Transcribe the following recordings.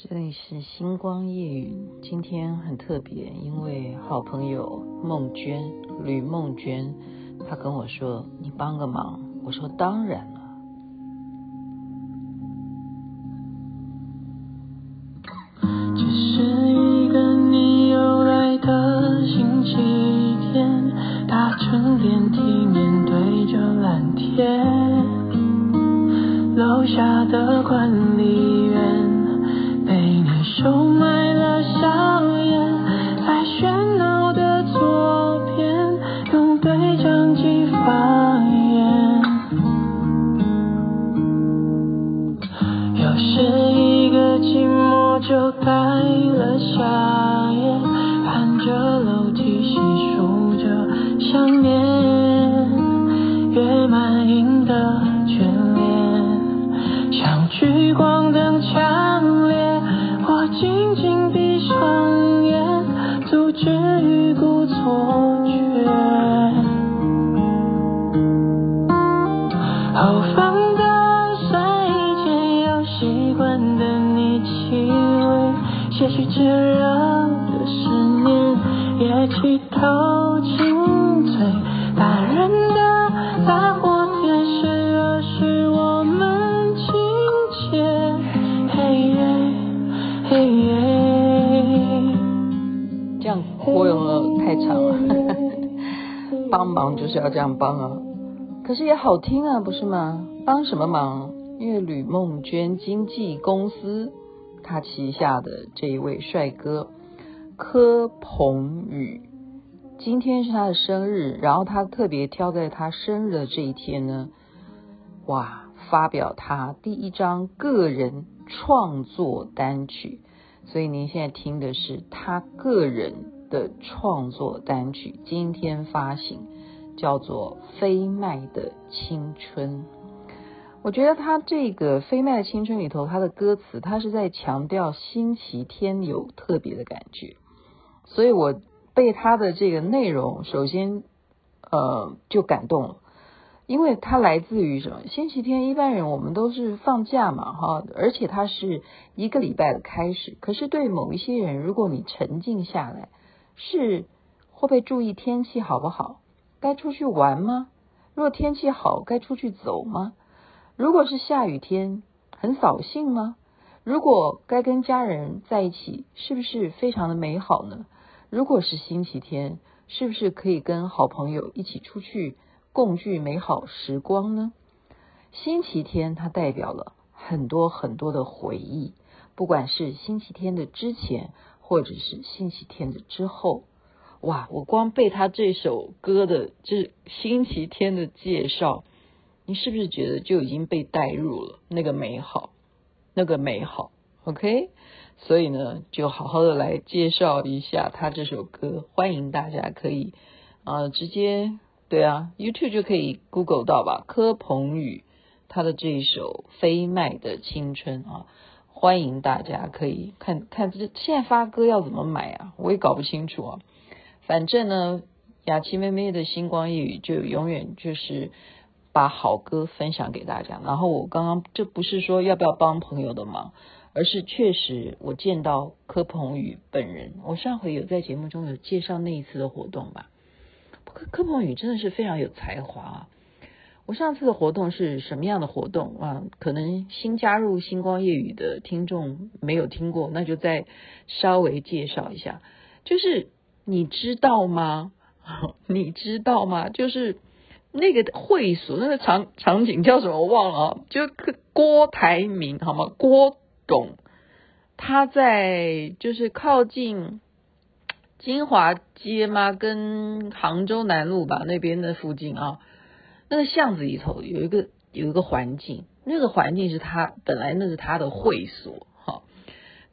这里是星光夜语，今天很特别，因为好朋友孟娟吕梦娟，她跟我说：“你帮个忙。”我说：“当然寞就带了夏夜，看着楼梯细数着想念，也气透轻醉，大人的大火。我有没有太长了？帮忙就是要这样帮啊，可是也好听啊，不是吗？帮什么忙？因为吕梦娟经纪公司他旗下的这一位帅哥柯鹏宇，今天是他的生日，然后他特别挑在他生日的这一天呢，哇，发表他第一张个人创作单曲，所以您现在听的是他个人。的创作单曲今天发行，叫做《飞麦的青春》。我觉得他这个《飞麦的青春》里头，他的歌词，他是在强调星期天有特别的感觉，所以我被他的这个内容，首先呃就感动了，因为它来自于什么？星期天一般人我们都是放假嘛，哈，而且它是一个礼拜的开始。可是对某一些人，如果你沉静下来，是会被注意天气好不好？该出去玩吗？如果天气好，该出去走吗？如果是下雨天，很扫兴吗？如果该跟家人在一起，是不是非常的美好呢？如果是星期天，是不是可以跟好朋友一起出去共聚美好时光呢？星期天它代表了很多很多的回忆，不管是星期天的之前。或者是星期天的之后，哇！我光被他这首歌的这星期天的介绍，你是不是觉得就已经被带入了那个美好，那个美好？OK，所以呢，就好好的来介绍一下他这首歌，欢迎大家可以啊、呃、直接对啊，YouTube 就可以 Google 到吧，柯鹏宇他的这一首《飞麦的青春》啊。欢迎大家可以看看这现在发歌要怎么买啊？我也搞不清楚啊。反正呢，雅琪妹妹的星光夜语就永远就是把好歌分享给大家。然后我刚刚这不是说要不要帮朋友的忙，而是确实我见到柯鹏宇本人。我上回有在节目中有介绍那一次的活动吧。柯柯鹏宇真的是非常有才华。我上次的活动是什么样的活动啊？可能新加入星光夜语的听众没有听过，那就再稍微介绍一下。就是你知道吗？你知道吗？就是那个会所那个场场景叫什么？我忘了啊。就郭台铭好吗？郭懂他在就是靠近 金华街吗？跟杭州南路吧那边的附近啊。那个巷子里头有一个有一个环境，那个环境是他本来那是他的会所，哈，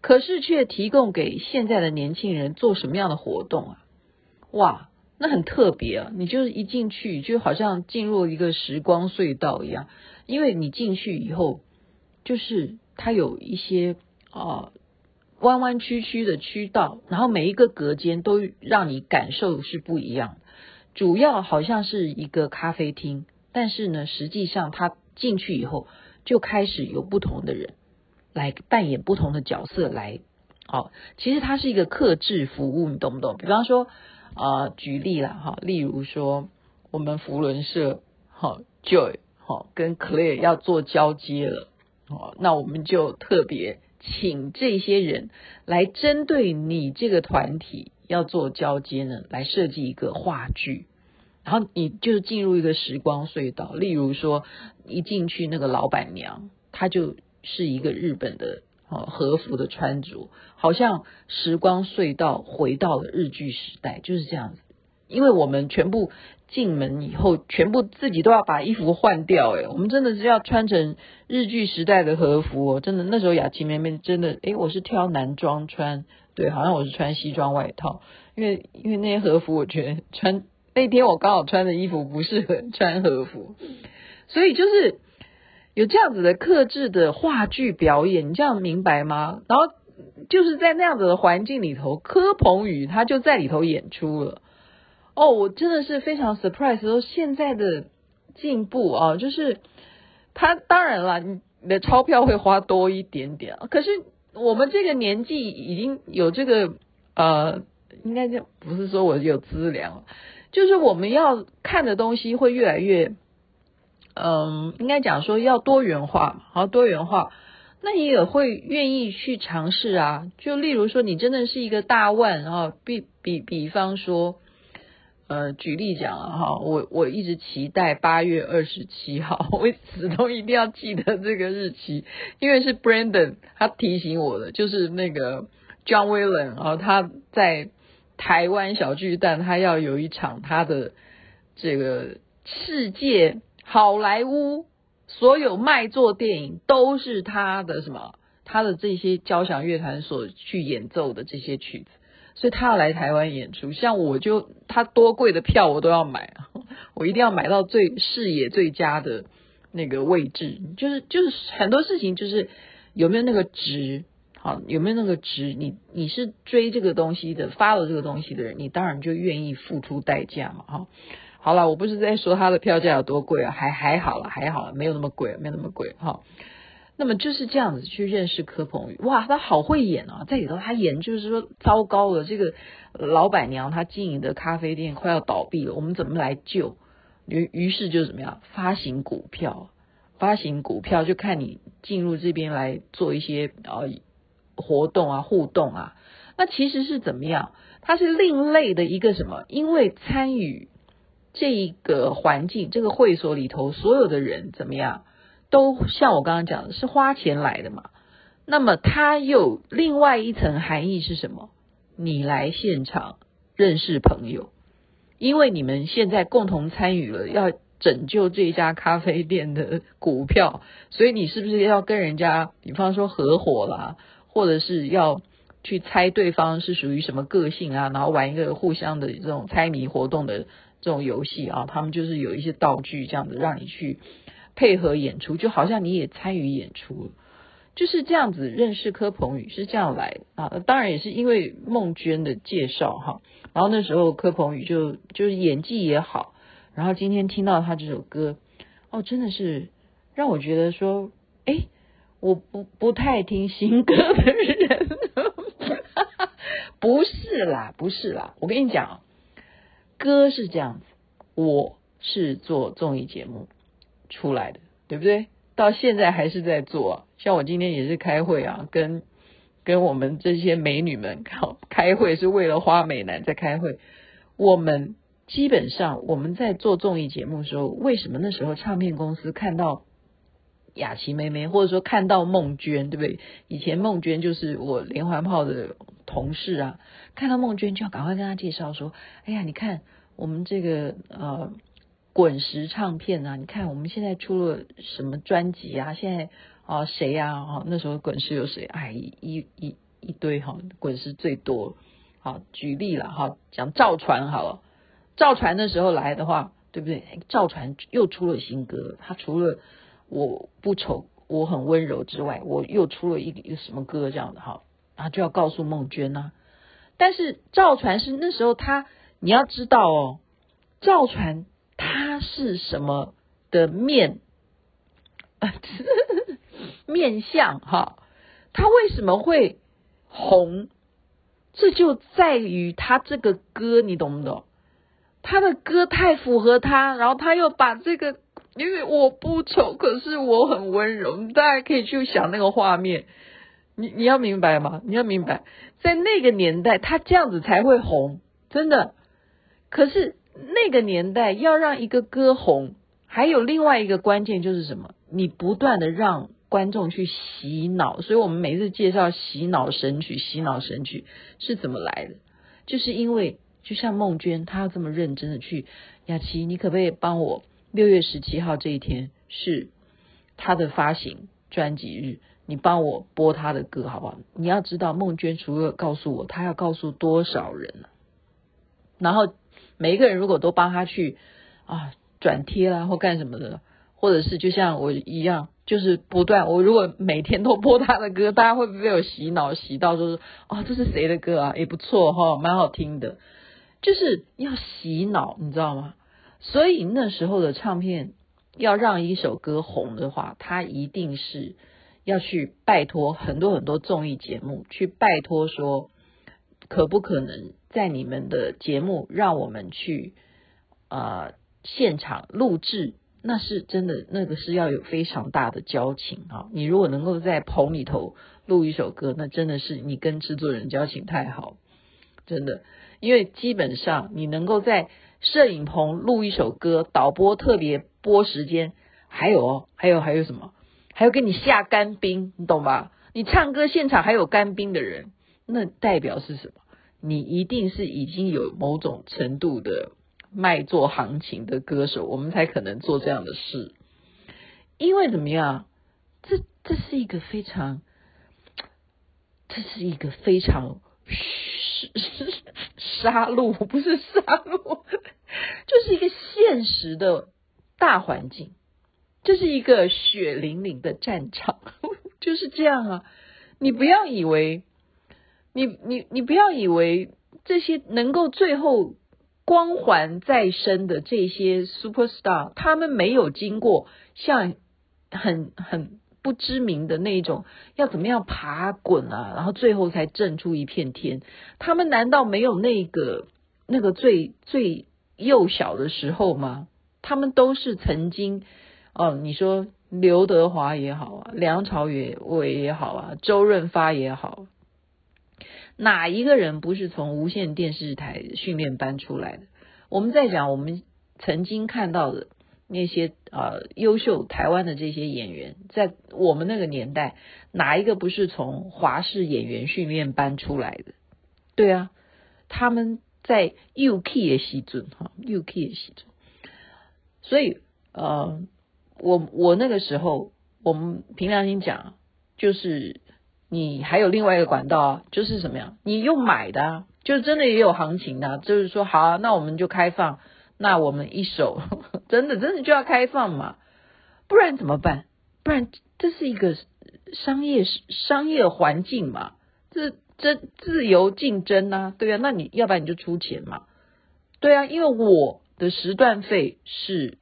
可是却提供给现在的年轻人做什么样的活动啊？哇，那很特别啊！你就是一进去就好像进入一个时光隧道一样，因为你进去以后，就是它有一些啊弯弯曲曲的渠道，然后每一个隔间都让你感受是不一样。主要好像是一个咖啡厅，但是呢，实际上他进去以后就开始有不同的人，来扮演不同的角色来，哦，其实它是一个客制服务，你懂不懂？比方说，啊、呃，举例了哈，例如说我们福伦社，好、Joy，好、跟 Clare 要做交接了，哦，那我们就特别请这些人来针对你这个团体要做交接呢，来设计一个话剧。然后你就是进入一个时光隧道，例如说一进去那个老板娘，她就是一个日本的哦和服的穿着，好像时光隧道回到了日剧时代，就是这样子。因为我们全部进门以后，全部自己都要把衣服换掉，诶，我们真的是要穿成日剧时代的和服哦，真的那时候雅琪妹妹真的，诶，我是挑男装穿，对，好像我是穿西装外套，因为因为那些和服我觉得穿。那天我刚好穿的衣服不适合穿和服，所以就是有这样子的克制的话剧表演，你这样明白吗？然后就是在那样子的环境里头，柯鹏宇他就在里头演出了。哦，我真的是非常 surprise，说现在的进步啊，就是他当然了，你的钞票会花多一点点，可是我们这个年纪已经有这个呃，应该就不是说我有资粮。就是我们要看的东西会越来越，嗯，应该讲说要多元化，好多元化，那你也会愿意去尝试啊。就例如说，你真的是一个大腕啊，比比比方说，呃，举例讲啊，哈，我我一直期待八月二十七号，我始终一定要记得这个日期，因为是 Brandon 他提醒我的，就是那个 John Wayland 啊，他在。台湾小巨蛋，他要有一场他的这个世界好莱坞所有卖座电影都是他的什么？他的这些交响乐团所去演奏的这些曲子，所以他要来台湾演出。像我就他多贵的票我都要买，我一定要买到最视野最佳的那个位置。就是就是很多事情就是有没有那个值。好，有没有那个值？你你是追这个东西的，follow 这个东西的人，你当然就愿意付出代价嘛。哈，好了，我不是在说他的票价有多贵啊，还还好了，还好了，没有那么贵，没有那么贵。哈，那么就是这样子去认识柯鹏宇，哇，他好会演啊，在里头他演就是说糟糕了，这个老板娘她经营的咖啡店快要倒闭了，我们怎么来救？于于是就怎么样发行股票，发行股票就看你进入这边来做一些啊。活动啊，互动啊，那其实是怎么样？它是另类的一个什么？因为参与这个环境，这个会所里头所有的人怎么样，都像我刚刚讲的，是花钱来的嘛。那么它又另外一层含义是什么？你来现场认识朋友，因为你们现在共同参与了要拯救这家咖啡店的股票，所以你是不是要跟人家，比方说合伙啦？或者是要去猜对方是属于什么个性啊，然后玩一个互相的这种猜谜活动的这种游戏啊，他们就是有一些道具这样子让你去配合演出，就好像你也参与演出，就是这样子认识柯鹏宇是这样来啊，当然也是因为孟娟的介绍哈，然后那时候柯鹏宇就就是演技也好，然后今天听到他这首歌，哦，真的是让我觉得说，诶。我不不太听新歌的人，不是啦，不是啦。我跟你讲，歌是这样子，我是做综艺节目出来的，对不对？到现在还是在做，像我今天也是开会啊，跟跟我们这些美女们开 开会，是为了花美男在开会。我们基本上我们在做综艺节目的时候，为什么那时候唱片公司看到？雅琪妹妹，或者说看到孟娟，对不对？以前孟娟就是我连环炮的同事啊，看到孟娟就要赶快跟她介绍说：“哎呀，你看我们这个呃滚石唱片啊，你看我们现在出了什么专辑啊？现在啊谁呀？啊那时候滚石有谁？哎一一一堆哈，滚石最多。好举例了哈，讲赵传好了，赵传那时候来的话，对不对？赵传又出了新歌，他除了我不丑，我很温柔之外，我又出了一个什么歌这样的哈，然后就要告诉孟娟呐、啊。但是赵传是那时候他，你要知道哦，赵传他是什么的面，面相哈？他为什么会红？这就在于他这个歌，你懂不懂？他的歌太符合他，然后他又把这个，因为我不丑，可是我很温柔，大家可以去想那个画面。你你要明白吗？你要明白，在那个年代，他这样子才会红，真的。可是那个年代要让一个歌红，还有另外一个关键就是什么？你不断的让观众去洗脑，所以我们每次介绍洗脑神曲，洗脑神曲是怎么来的？就是因为就像孟娟，她要这么认真的去，雅琪，你可不可以帮我六月十七号这一天是她的发行专辑日，你帮我播她的歌好不好？你要知道，孟娟除了告诉我，她要告诉多少人呢？然后每一个人如果都帮他去啊转贴啦或干什么的，或者是就像我一样。就是不断，我如果每天都播他的歌，大家会不会被我洗脑洗到说，就是哦，这是谁的歌啊？也不错哈，蛮好听的。就是要洗脑，你知道吗？所以那时候的唱片要让一首歌红的话，他一定是要去拜托很多很多综艺节目，去拜托说，可不可能在你们的节目让我们去呃现场录制。那是真的，那个是要有非常大的交情啊！你如果能够在棚里头录一首歌，那真的是你跟制作人交情太好，真的。因为基本上你能够在摄影棚录一首歌，导播特别播时间，还有哦，还有还有什么？还有给你下干冰，你懂吧？你唱歌现场还有干冰的人，那代表是什么？你一定是已经有某种程度的。卖座行情的歌手，我们才可能做这样的事。因为怎么样？这这是一个非常，这是一个非常杀戮，不是杀戮，就是一个现实的大环境，这是一个血淋淋的战场，就是这样啊！你不要以为，你你你不要以为这些能够最后。光环再生的这些 super star，他们没有经过像很很不知名的那一种要怎么样爬滚啊，然后最后才挣出一片天。他们难道没有那个那个最最幼小的时候吗？他们都是曾经哦，你说刘德华也好啊，梁朝伟也好啊，周润发也好。哪一个人不是从无线电视台训练班出来的？我们在讲我们曾经看到的那些呃优秀台湾的这些演员，在我们那个年代，哪一个不是从华视演员训练班出来的？对啊，他们在 UK 的时阵哈，UK 的时阵，所以呃，我我那个时候，我们凭良心讲，就是。你还有另外一个管道，就是什么呀？你用买的啊，就真的也有行情的，就是说好啊，那我们就开放，那我们一手 真的真的就要开放嘛，不然怎么办？不然这是一个商业商业环境嘛，这这自由竞争呐，对啊，那你要不然你就出钱嘛，对啊，因为我的时段费是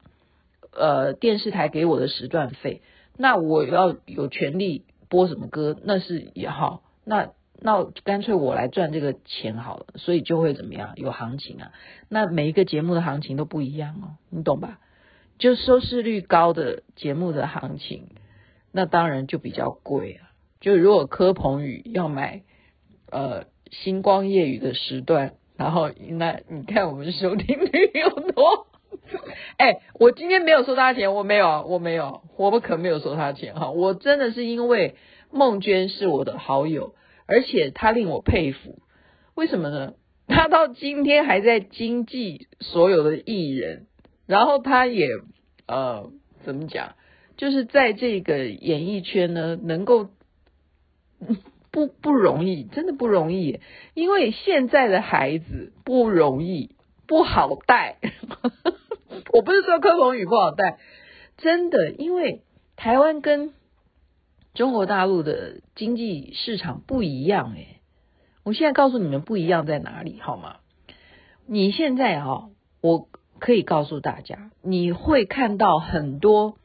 呃电视台给我的时段费，那我要有权利。播什么歌那是也好，那那干脆我来赚这个钱好了，所以就会怎么样有行情啊？那每一个节目的行情都不一样哦，你懂吧？就收视率高的节目的行情，那当然就比较贵啊。就如果柯鹏宇要买呃星光夜雨的时段，然后那你看我们收听率有多？哎、我今天没有收他钱，我没有，我没有，我不可没有收他钱哈。我真的是因为孟娟是我的好友，而且她令我佩服。为什么呢？她到今天还在经济所有的艺人，然后她也呃怎么讲，就是在这个演艺圈呢，能够不不容易，真的不容易，因为现在的孩子不容易，不好带。我不是说柯鹏宇不好带，真的，因为台湾跟中国大陆的经济市场不一样诶，我现在告诉你们不一样在哪里好吗？你现在哈，我可以告诉大家，你会看到很多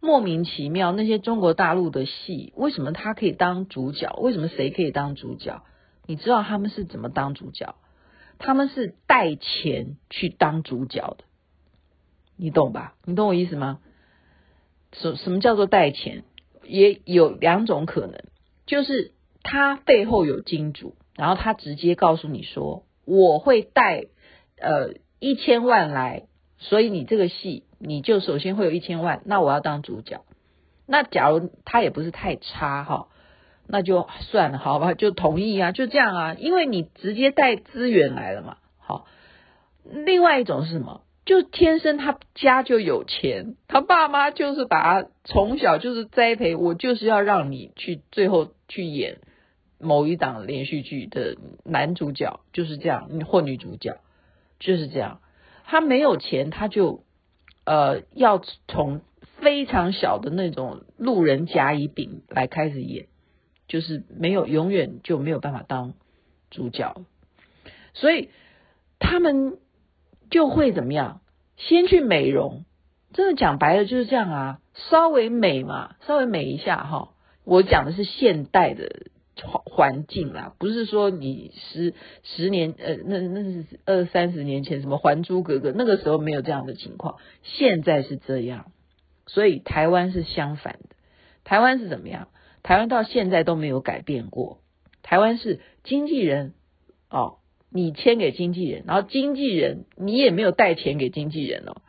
莫名其妙，那些中国大陆的戏，为什么他可以当主角？为什么谁可以当主角？你知道他们是怎么当主角？他们是带钱去当主角的，你懂吧？你懂我意思吗？什什么叫做带钱？也有两种可能，就是他背后有金主，然后他直接告诉你说，我会带呃一千万来，所以你这个戏。你就首先会有一千万，那我要当主角。那假如他也不是太差哈，那就算了，好吧，就同意啊，就这样啊，因为你直接带资源来了嘛。好，另外一种是什么？就天生他家就有钱，他爸妈就是把他从小就是栽培，我就是要让你去最后去演某一档连续剧的男主角，就是这样，或女主角就是这样。他没有钱，他就。呃，要从非常小的那种路人甲乙丙来开始演，就是没有永远就没有办法当主角，所以他们就会怎么样？先去美容，真的讲白了就是这样啊，稍微美嘛，稍微美一下哈。我讲的是现代的。环环境啦，不是说你十十年呃，那那是二三十年前什么《还珠格格》那个时候没有这样的情况，现在是这样，所以台湾是相反的。台湾是怎么样？台湾到现在都没有改变过。台湾是经纪人哦，你签给经纪人，然后经纪人你也没有带钱给经纪人哦，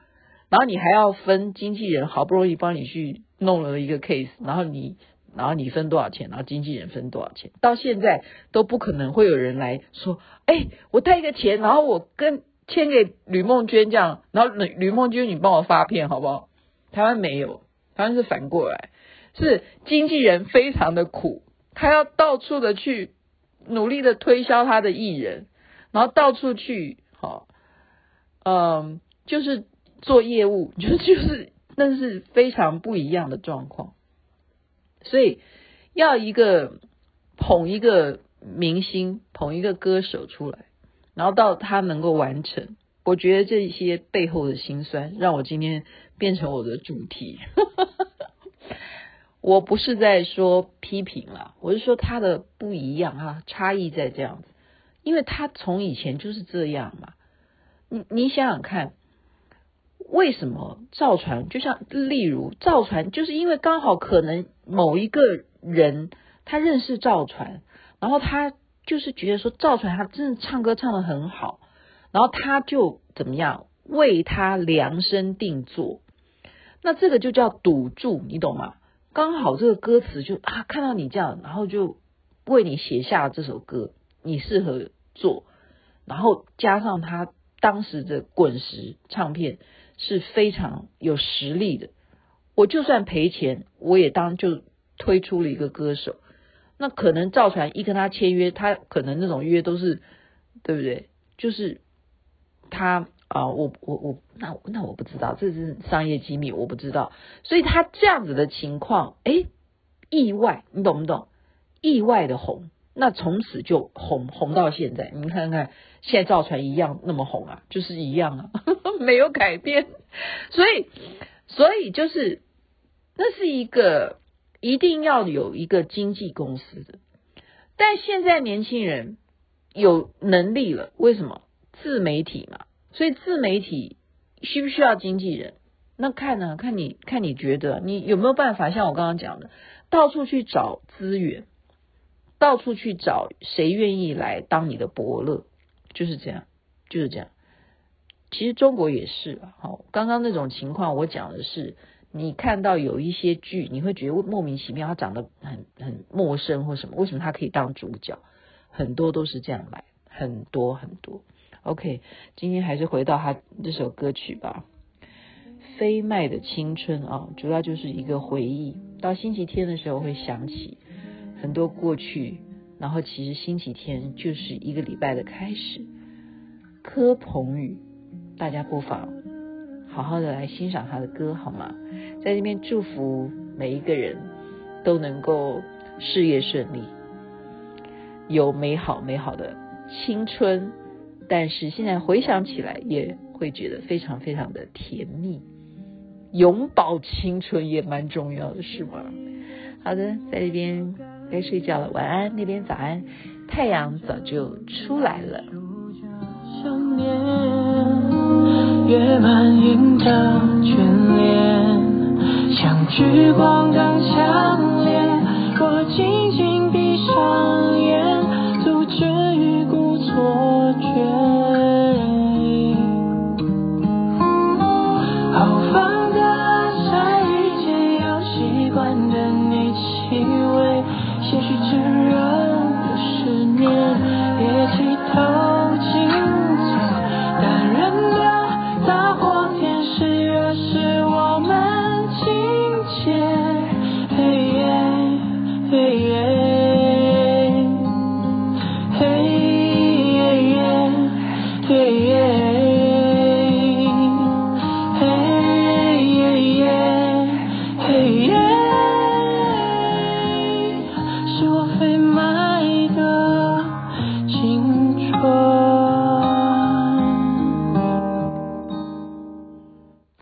然后你还要分经纪人好不容易帮你去弄了一个 case，然后你。然后你分多少钱，然后经纪人分多少钱，到现在都不可能会有人来说，哎，我带一个钱，然后我跟签给吕梦娟这样，然后吕吕梦娟你帮我发片好不好？台湾没有，台湾是反过来，是经纪人非常的苦，他要到处的去努力的推销他的艺人，然后到处去，好，嗯，就是做业务，就 就是那是非常不一样的状况。所以要一个捧一个明星，捧一个歌手出来，然后到他能够完成，我觉得这些背后的辛酸，让我今天变成我的主题。我不是在说批评啦，我是说他的不一样哈，差异在这样子，因为他从以前就是这样嘛。你你想想看。为什么赵传就像例如赵传，就是因为刚好可能某一个人他认识赵传，然后他就是觉得说赵传他真的唱歌唱得很好，然后他就怎么样为他量身定做，那这个就叫赌注，你懂吗？刚好这个歌词就啊看到你这样，然后就为你写下这首歌，你适合做，然后加上他当时的滚石唱片。是非常有实力的，我就算赔钱，我也当就推出了一个歌手。那可能赵传一跟他签约，他可能那种约都是对不对？就是他啊，我我我，那那我不知道，这是商业机密，我不知道。所以他这样子的情况，哎，意外，你懂不懂？意外的红。那从此就红红到现在，你看看现在造船一样那么红啊，就是一样啊，呵 呵没有改变。所以，所以就是那是一个一定要有一个经纪公司的。但现在年轻人有能力了，为什么？自媒体嘛，所以自媒体需不需要经纪人？那看呢？看你看你觉得你有没有办法？像我刚刚讲的，到处去找资源。到处去找谁愿意来当你的伯乐，就是这样，就是这样。其实中国也是，好，刚刚那种情况，我讲的是，你看到有一些剧，你会觉得莫名其妙，他长得很很陌生或什么，为什么他可以当主角？很多都是这样来，很多很多。OK，今天还是回到他这首歌曲吧，《飞麦的青春》啊，主要就是一个回忆，到星期天的时候会想起。很多过去，然后其实星期天就是一个礼拜的开始。柯鹏宇，大家不妨好好的来欣赏他的歌好吗？在这边祝福每一个人都能够事业顺利，有美好美好的青春。但是现在回想起来，也会觉得非常非常的甜蜜。永葆青春也蛮重要的，是吗？好的，在这边该睡觉了，晚安，那边早安，太阳早就出来了。想念越满盈的眷恋，像聚光灯强烈，我紧紧闭上。teacher.